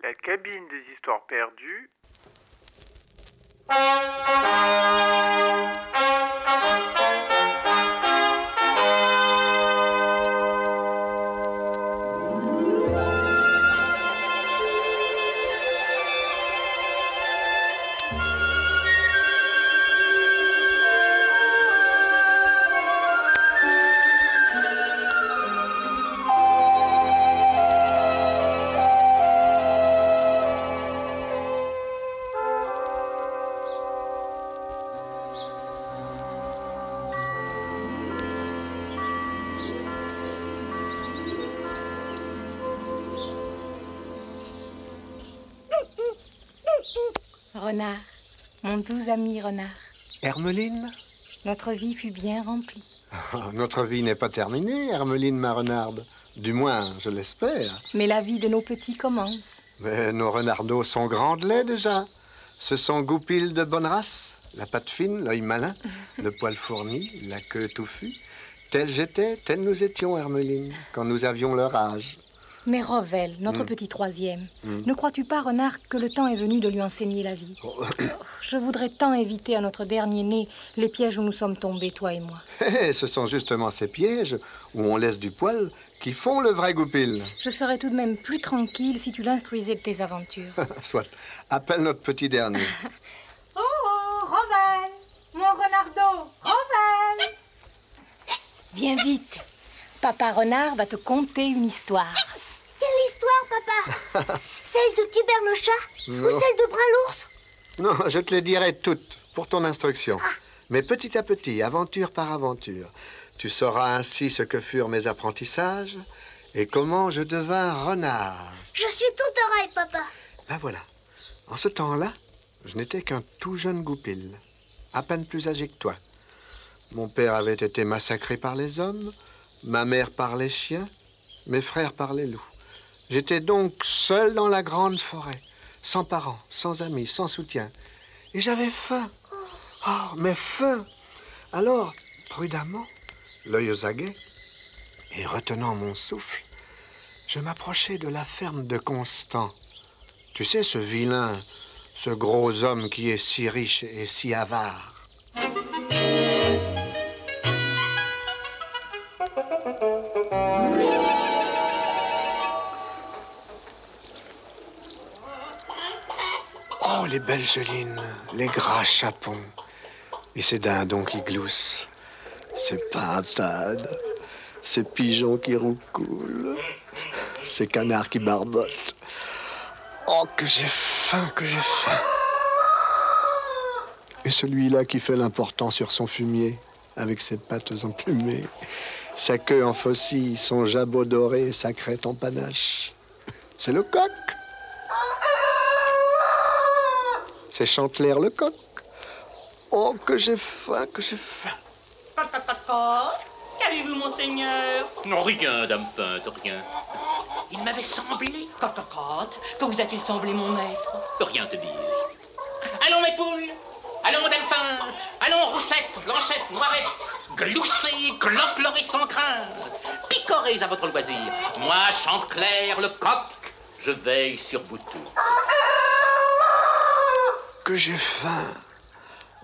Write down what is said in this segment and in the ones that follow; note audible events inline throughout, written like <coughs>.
La cabine des histoires perdues. Renard, mon doux ami renard, Hermeline notre vie fut bien remplie. Ah, Notre vie n'est pas terminée, Hermeline ma renarde. Du moins, je l'espère. Mais la vie de nos petits commence. Mais nos renardeaux sont grands de lait déjà. Ce sont goupilles de bonne race. La patte fine, l'œil malin, <laughs> le poil fourni, la queue touffue. Tel j'étais, tel nous étions, Hermeline, quand nous avions leur âge. Mais Revel, notre Mm. petit troisième, Mm. ne crois-tu pas, renard, que le temps est venu de lui enseigner la vie? Oh, <coughs> Je voudrais tant éviter à notre dernier né les pièges où nous sommes tombés, toi et moi. hé, <laughs> ce sont justement ces pièges où on laisse du poil qui font le vrai goupil. Je serais tout de même plus tranquille si tu l'instruisais de tes aventures. <laughs> Soit, appelle notre petit dernier. <laughs> oh, oh, Revel Mon renardeau Revel Viens vite Papa Renard va te conter une histoire. Papa <laughs> Celle de Tibère le chat ou celle de Brun l'ours Non, je te les dirai toutes pour ton instruction. Mais petit à petit, aventure par aventure, tu sauras ainsi ce que furent mes apprentissages et comment je devins renard. Je suis tout oreille, papa. Ben voilà. En ce temps-là, je n'étais qu'un tout jeune goupil, à peine plus âgé que toi. Mon père avait été massacré par les hommes, ma mère par les chiens, mes frères par les loups. J'étais donc seul dans la grande forêt, sans parents, sans amis, sans soutien. Et j'avais faim. Oh, mais faim Alors, prudemment, l'œil aux aguets, et retenant mon souffle, je m'approchai de la ferme de Constant. Tu sais, ce vilain, ce gros homme qui est si riche et si avare. Les belles gelines, les gras chapons, et ces dindons qui gloussent, ces pintades, ces pigeons qui roucoulent, ces canards qui barbotent. Oh, que j'ai faim, que j'ai faim. Et celui-là qui fait l'important sur son fumier, avec ses pattes emplumées, sa queue en faucille, son jabot doré, sa crête en panache. C'est le coq. C'est Chantelaire le coq. Oh, que j'ai faim, que j'ai faim. Qu'avez-vous, monseigneur? Non, rien, dame peinte, rien. Il m'avait semblé. Cote, que vous a-t-il semblé, mon maître? Rien te dire. Allons, mes poules Allons, dame peinte Allons, roussette, blanchette, noirette Gloussez, cloplerez sans crainte Picorez à votre loisir Moi, chante clair, le coq, je veille sur vous tous. Que j'ai faim.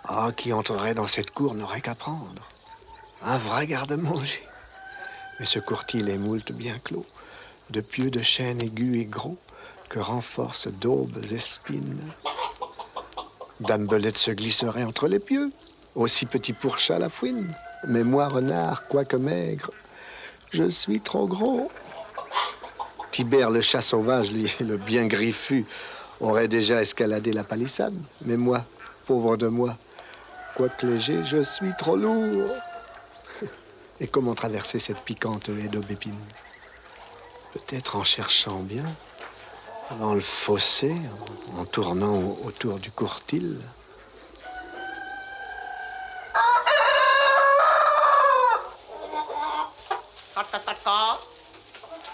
Ah, qui entrerait dans cette cour n'aurait qu'à prendre. Un vrai garde-manger. Mais ce courtil est moult bien clos, de pieux de chêne aigus et gros, que renforcent daubes et spines. Dame Belette se glisserait entre les pieux, aussi petit pour chat la fouine. Mais moi, renard, quoique maigre, je suis trop gros. Tibère le chat sauvage, lui, le bien griffu, aurait déjà escaladé la palissade. Mais moi, pauvre de moi, quoique léger, je suis trop lourd. <laughs> Et comment traverser cette piquante haie d'aubépine? Peut-être en cherchant bien, dans le fossé, en, tournant au- autour du courtil.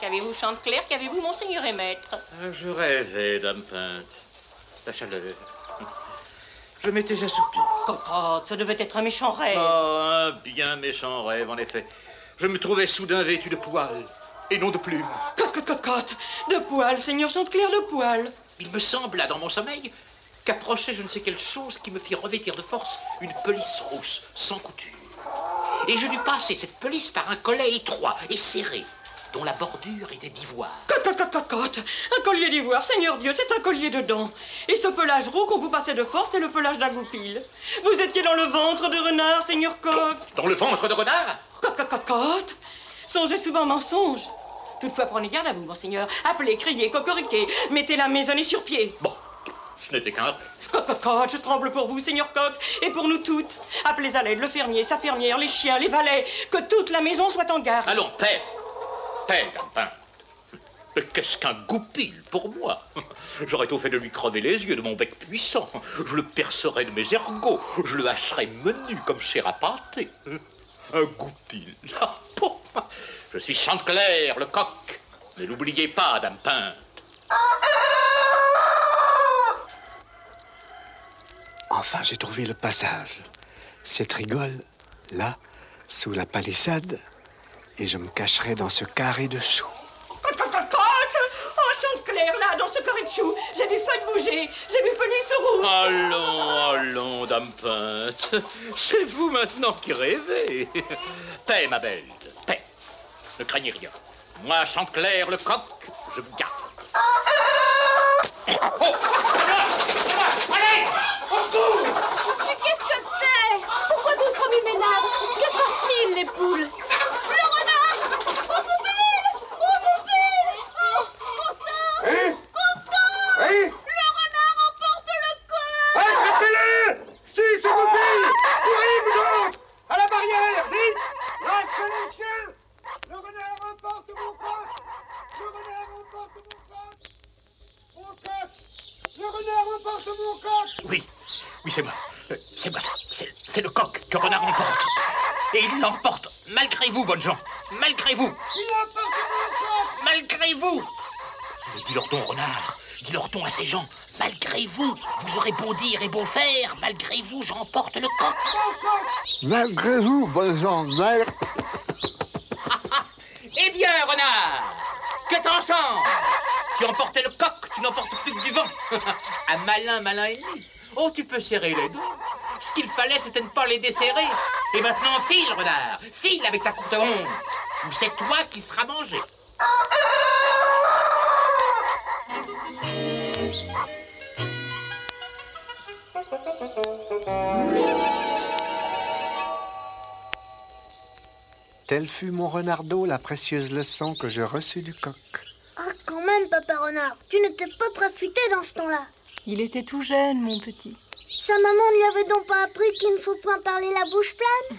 Qu'avez-vous, Chanteclair Qu'avez-vous, monseigneur et maître? Ah, Je rêvais, dame peinte. La chaleur. Je m'étais assoupi. Cocotte, ça devait être un méchant rêve. Oh, un bien méchant rêve, en effet. Je me trouvais soudain vêtu de poils et non de plumes. Cote, cote, cote, cote. De poil, seigneur Chanteclair, de poil. Il me sembla dans mon sommeil qu'approchait je ne sais quelle chose qui me fit revêtir de force une pelisse rousse, sans couture. Et je dus passer cette pelisse par un collet étroit et serré, dont la bordure était d'ivoire. Cote, cote, cote, cote, cote. Un collier d'ivoire, seigneur Dieu, c'est un collier de dents. Et ce pelage roux qu'on vous passait de force, c'est le pelage d'un goupil. Vous étiez dans le ventre de renard, seigneur Coq. Dans le ventre de renard? Cote, cote, cote, cote. Songez souvent mensonge. Toutefois, prenez garde à vous, monseigneur. Appelez, criez, cocoriquez. Mettez la maisonnée sur pied. Bon, ce n'était qu'un rêve. Cote, cote, cote, je tremble pour vous, Seigneur Coq, et pour nous toutes. Appelez à l'aide le fermier, sa fermière, les chiens, les valets, que toute la maison soit en garde. Allons, paix Qu'est-ce qu'un goupil pour moi? J'aurais tout fait de lui crever les yeux de mon bec puissant. Je le percerais de mes ergots. Je le hacherais menu comme pâté. Un goupil. Ah. Je suis Chanteclair, le coq. Ne l'oubliez pas, dame peinte. Enfin, j'ai trouvé le passage. Cette rigole, là, sous la palissade, et je me cacherai dans ce carré de choux. Cote, cote, cote, cote Oh, Chante-Clair, là, dans ce carré de chou, j'ai vu feuille bouger, j'ai vu pelisse rouge. Allons, allons, dame peinte. C'est vous maintenant qui rêvez. Paix, ma belle, paix. Ne craignez rien. Moi, Chanteclair, le coq, je vous garde. Oh Allez Au secours Mais qu'est-ce que c'est? Pourquoi tous remue-ménage Que se passe-t-il, les poules Le renard Au goupil Au goupil Oh, Constant Hein Constant Hein Le renard emporte le corps Attrapez-le Si, c'est goupil Courez, vous autres À la barrière, vite Lâchez les chiens Le renard emporte mon coq Le renard emporte mon coq Mon coq Le renard emporte mon coq Oui, oui, c'est moi. C'est moi, ça. C'est le coq que Renard emporte. Et il l'emporte malgré vous, bonnes gens. Malgré vous. Il emporte mon coq Malgré vous. Mais dis-leur donc, Renard. Dis-leur donc à ces gens. Malgré vous. Vous aurez beau dire et beau faire. Malgré vous, j'emporte le coq. Malgré vous, bon gens, mal... Eh bien, renard, que t'en sens Tu emportais le coq, tu n'emportes plus que du vent. <laughs> Un malin, malin ennemi. Oh, tu peux serrer les doigts. Ce qu'il fallait, c'était ne pas les desserrer. Et maintenant, file, renard. File avec ta courte honte. Ou c'est toi qui seras mangé. Tel fut mon renardeau la précieuse leçon que je reçus du coq. Ah, quand même, papa renard, tu n'étais pas très futé dans ce temps-là. Il était tout jeune, mon petit. Sa maman ne lui avait donc pas appris qu'il ne faut point parler la bouche pleine?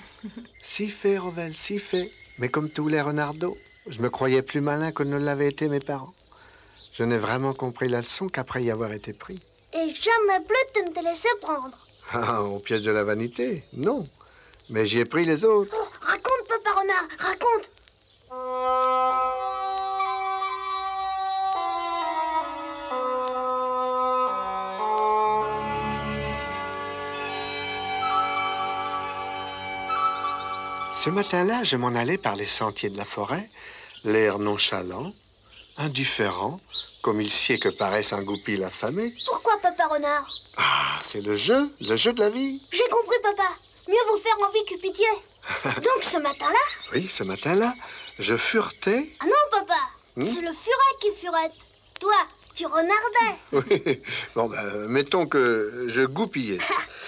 Si fait, Revel, si fait. Mais comme tous les renardeaux, je me croyais plus malin que ne l'avaient été mes parents. Je n'ai vraiment compris la leçon qu'après y avoir été pris. Et jamais plus tu ne te laissais prendre. <laughs> Ah, au piège de la vanité Non. Mais j'y ai pris les autres. Oh, raconte, papa renard, raconte Ce matin-là, je m'en allais par les sentiers de la forêt, l'air nonchalant, indifférent, comme il sied que paraisse un goupil affamé. Pourquoi, papa renard? Ah, c'est le jeu, le jeu de la vie. J'ai compris, papa. Mieux vaut faire envie que pitié. <laughs> Donc, ce matin-là? Oui, ce matin-là, je furetais. Ah non, papa Hmm? C'est le furet qui furette. Toi, tu renardais. <laughs> Oui. Bon, ben, mettons que je goupillais.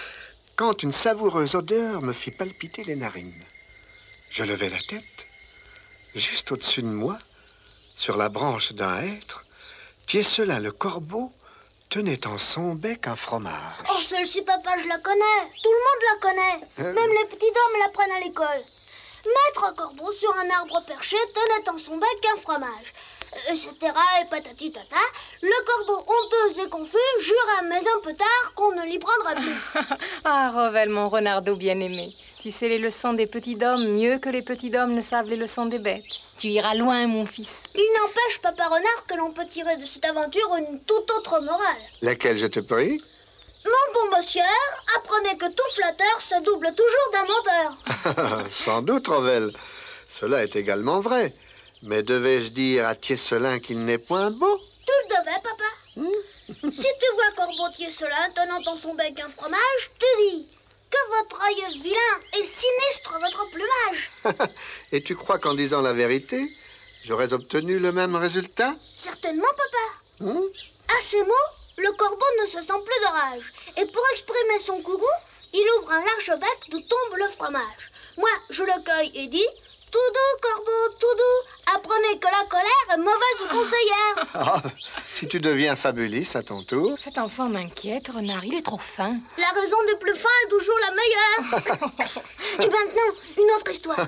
<laughs> Quand une savoureuse odeur me fit palpiter les narines. Je levai la tête. Juste au-dessus de moi, sur la branche d'un hêtre, Tiesela le corbeau tenait en son bec un fromage. Oh, celle-ci, papa, je la connais. Tout le monde la connaît. Euh, Même les petits hommes l'apprennent à l'école. Maître Corbeau sur un arbre perché tenait en son bec un fromage. Etc. et patati tata. Le corbeau honteux et confus jura, mais un peu tard, qu'on ne l'y prendra plus. <laughs> Ah, Revel, mon renardeau bien-aimé. Tu sais les leçons des petits hommes mieux que les petits hommes ne savent les leçons des bêtes. Tu iras loin, mon fils. Il n'empêche, papa renard, que l'on peut tirer de cette aventure une toute autre morale. Laquelle je te prie? Mon bon monsieur, apprenez que tout flatteur se double toujours d'un menteur. <laughs> Sans doute, Revel. Cela est également vrai. Mais devais-je dire à Tieselin qu'il n'est point beau? Tu le devais, papa. si tu vois Corbeau Tieselin tenant dans son bec un fromage, tu dis que votre œil vilain et sinistre votre plumage. <laughs> Et tu crois qu'en disant la vérité, j'aurais obtenu le même résultat? Certainement, papa. Hmm? À ces mots, le corbeau ne se sent plus de rage. Et pour exprimer son courroux, il ouvre un large bec d'où tombe le fromage. Moi, je le cueille et dis Tout doux, corbeau, tout doux, apprenez que la colère est mauvaise conseillère. <laughs> Ah, Si tu deviens fabuliste à ton tour, Cet enfant m'inquiète, renard. Il est trop fin. La raison du plus fin est toujours la meilleure. <laughs> et maintenant, une autre histoire.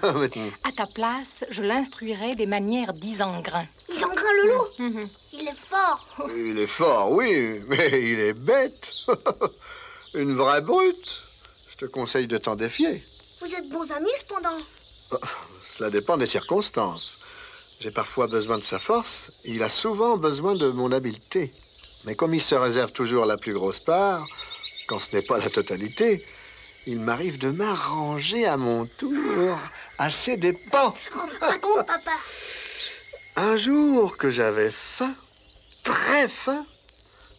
À ta place, je l'instruirai des manières d'Isengrin. Ils en grain le loup. Mhm. Il est fort. il est fort, oui, mais il est bête. <laughs> Une vraie brute. Je te conseille de t'en défier. Vous êtes bons amis cependant. Cela dépend des circonstances. J'ai parfois besoin de sa force, il a souvent besoin de mon habileté. Mais comme il se réserve toujours la plus grosse part, quand ce n'est pas la totalité, il m'arrive de m'arranger à mon tour à ses dépens. Raconte, papa. Un jour que j'avais faim, très faim,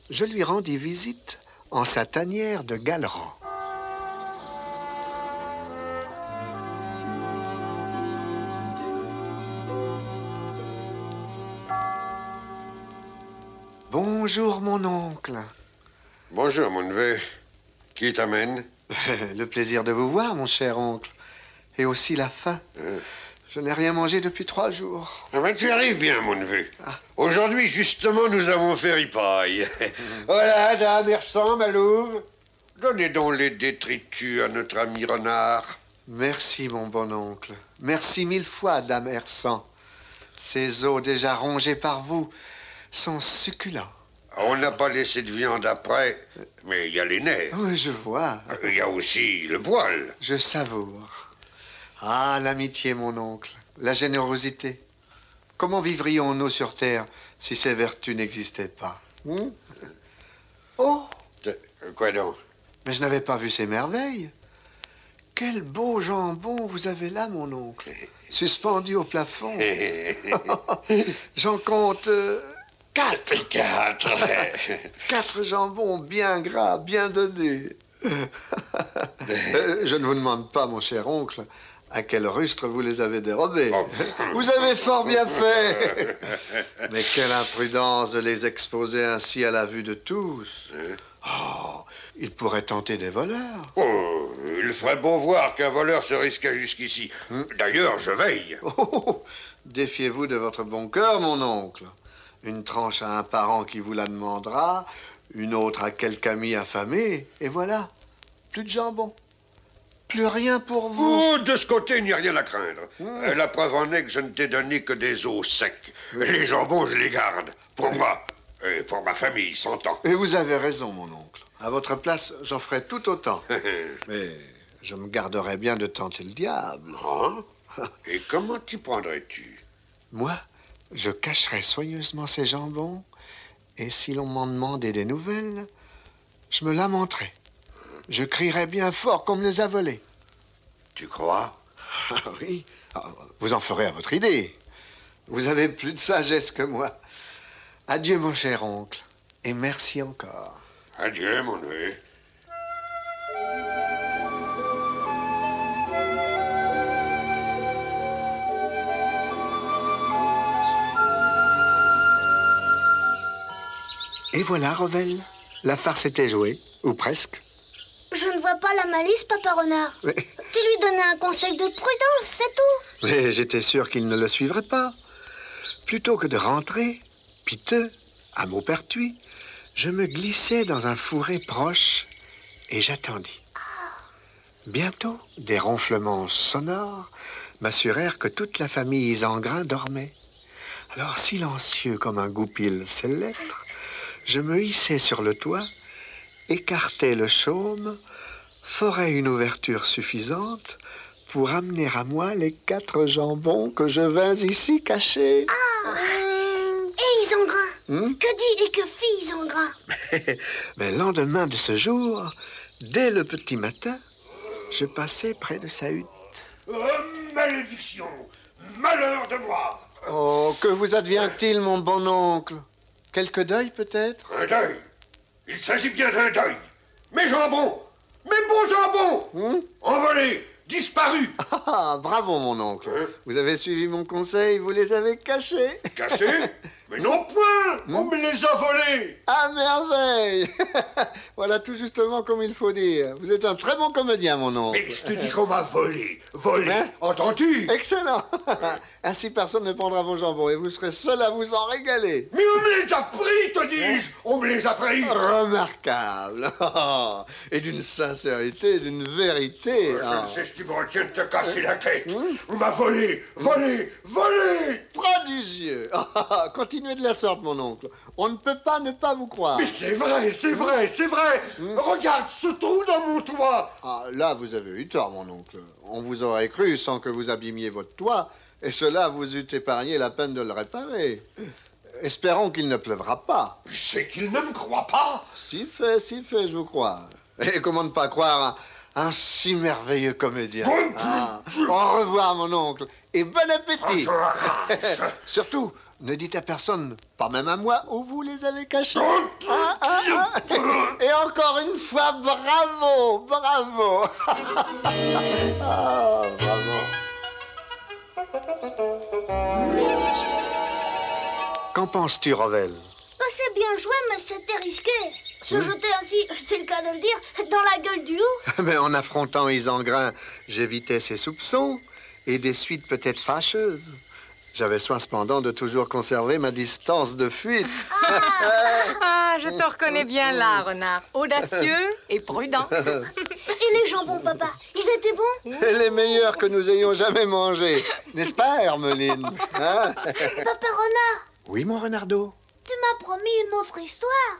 je lui rendis visite en sa tanière de Galeran. Bonjour mon oncle. Bonjour, mon neveu. Qui t'amène <laughs> Le plaisir de vous voir, mon cher oncle. Et aussi la faim. Euh. Je n'ai rien mangé depuis trois jours. Ah ben, tu arrives bien, mon neveu. Ah. Aujourd'hui, justement, nous avons fait ripaille. <laughs> voilà, dame, Ersan, Malouve. Donnez donc les détritus à notre ami renard. Merci, mon bon oncle. Merci mille fois, dame Hersan. Ces os déjà rongés par vous sont succulents. On n'a pas laissé de viande après, mais il y a les nerfs. Oui, je vois. Il y a aussi le poil. Je savoure. Ah, l'amitié, mon oncle. La générosité. Comment vivrions-nous sur Terre si ces vertus n'existaient pas Hmm? Oh, Quoi donc? Mais je n'avais pas vu ces merveilles. Quel beau jambon vous avez là, mon oncle. <laughs> Suspendu au plafond. <laughs> <laughs> J'en compte euh, quatre. Quatre. <laughs> Quatre jambons bien gras, bien dodés. <laughs> Euh, je ne vous demande pas, mon cher oncle, à quel rustre vous les avez dérobés. Oh. Vous avez fort bien fait. Mais quelle imprudence de les exposer ainsi à la vue de tous. Oh, ils pourraient tenter des voleurs. Oh, il ferait beau voir qu'un voleur se risquait jusqu'ici. D'ailleurs, je veille. Oh, Défiez-vous de votre bon cœur, mon oncle. Une tranche à un parent qui vous la demandera, une autre à quelque ami affamé, et voilà. Plus de jambon. Plus rien pour vous. Oh, de ce côté, il n'y a rien à craindre. Euh, La preuve en est que je ne t'ai donné que des os secs. Les jambons, je les garde. Pour moi. Et pour ma famille, s'entend. Et vous avez raison, mon oncle. À votre place, j'en ferai tout autant. <laughs> Mais je me garderais bien de tenter le diable. Hein? Et comment t'y prendrais-tu? Moi, je cacherai soigneusement ces jambons, et si l'on m'en demandait des nouvelles, je me lamenterai. Je crierai bien fort qu'on me les a volés. Tu crois? Ah oui, Ah, vous en ferez à votre idée. Vous avez plus de sagesse que moi. Adieu, mon cher oncle, et merci encore. Adieu, mon neveu. Et voilà, Revel, la farce était jouée, ou presque. Je ne vois pas la malice, papa renard. Mais, Tu lui donnais un conseil de prudence, c'est tout. mais j'étais sûr qu'il ne le suivrait pas. Plutôt que de rentrer, piteux, à Maupertuis, je me glissai dans un fourré proche et j'attendis. Bientôt, des ronflements sonores m'assurèrent que toute la famille Isengrin dormait. Alors, silencieux comme un goupil céleste, je me hissai sur le toit, écartai le chaume, forai une ouverture suffisante pour amener à moi les quatre jambons que je vins ici cacher. Et Isengrin Hmm? Que dit et que fit Isengrin <laughs> Mais le lendemain de ce jour, dès le petit matin, je passai près de sa hutte. Oh, malédiction Malheur de moi. Oh, que vous advient-il, mon bon oncle? Quelque deuil, peut-être? Un deuil. Il s'agit bien d'un deuil. Mes jambons. Mes beaux jambons. Hmm Envolés. Disparus. Ah, bravo, mon oncle. Hein? Vous avez suivi mon conseil, vous les avez cachés. Cachés? <laughs> Mais non point On me les a volés À merveille <laughs> Voilà tout justement comme il faut dire. Vous êtes un très bon comédien, mon oncle. Mais je te dis qu'on m'a volé Volé Hein Entends-tu Excellent <laughs> Ainsi, personne ne prendra vos jambons et vous serez seul à vous en régaler. Mais on me les a pris, te dis-je On me les a pris Remarquable <laughs> Et d'une sincérité, d'une vérité. Je ne sais ce qui me retient de te casser la tête On m'a volé Volé Volé Prodigieux <laughs> Continuez de la sorte, mon oncle. On ne peut pas ne pas vous croire. Mais c'est vrai, c'est vrai, c'est vrai Regarde ce trou dans mon toit Ah, là, vous avez eu tort, mon oncle. On vous aurait cru sans que vous abîmiez votre toit, et cela vous eût épargné la peine de le réparer. Espérons qu'il ne pleuvra pas. C'est qu'il ne me croit pas Si fait, si fait, je vous crois. Et comment ne pas croire un, un si merveilleux comédien Ah, Au revoir, mon oncle, et bon appétit. <laughs> Surtout, ne dites à personne, pas même à moi, où vous les avez cachés. Ah, ah, ah. Et encore une fois, bravo, bravo. <laughs> Ah, bravo. Qu'en penses-tu, Revel Bah, C'est bien joué, mais c'était risqué. Se jeter ainsi, c'est le cas de le dire, dans la gueule du loup. <laughs> Mais en affrontant Isengrin, j'évitais ses soupçons et des suites peut-être fâcheuses. J'avais soin cependant de toujours conserver ma distance de fuite. Ah, je te reconnais bien là, renard. Audacieux et prudent. <laughs> Et les jambons, papa, ils étaient bons? Les meilleurs que nous ayons jamais mangés. N'est-ce pas, Hermeline Hein? Papa Renard, Oui, mon renardeau. tu m'as promis une autre histoire.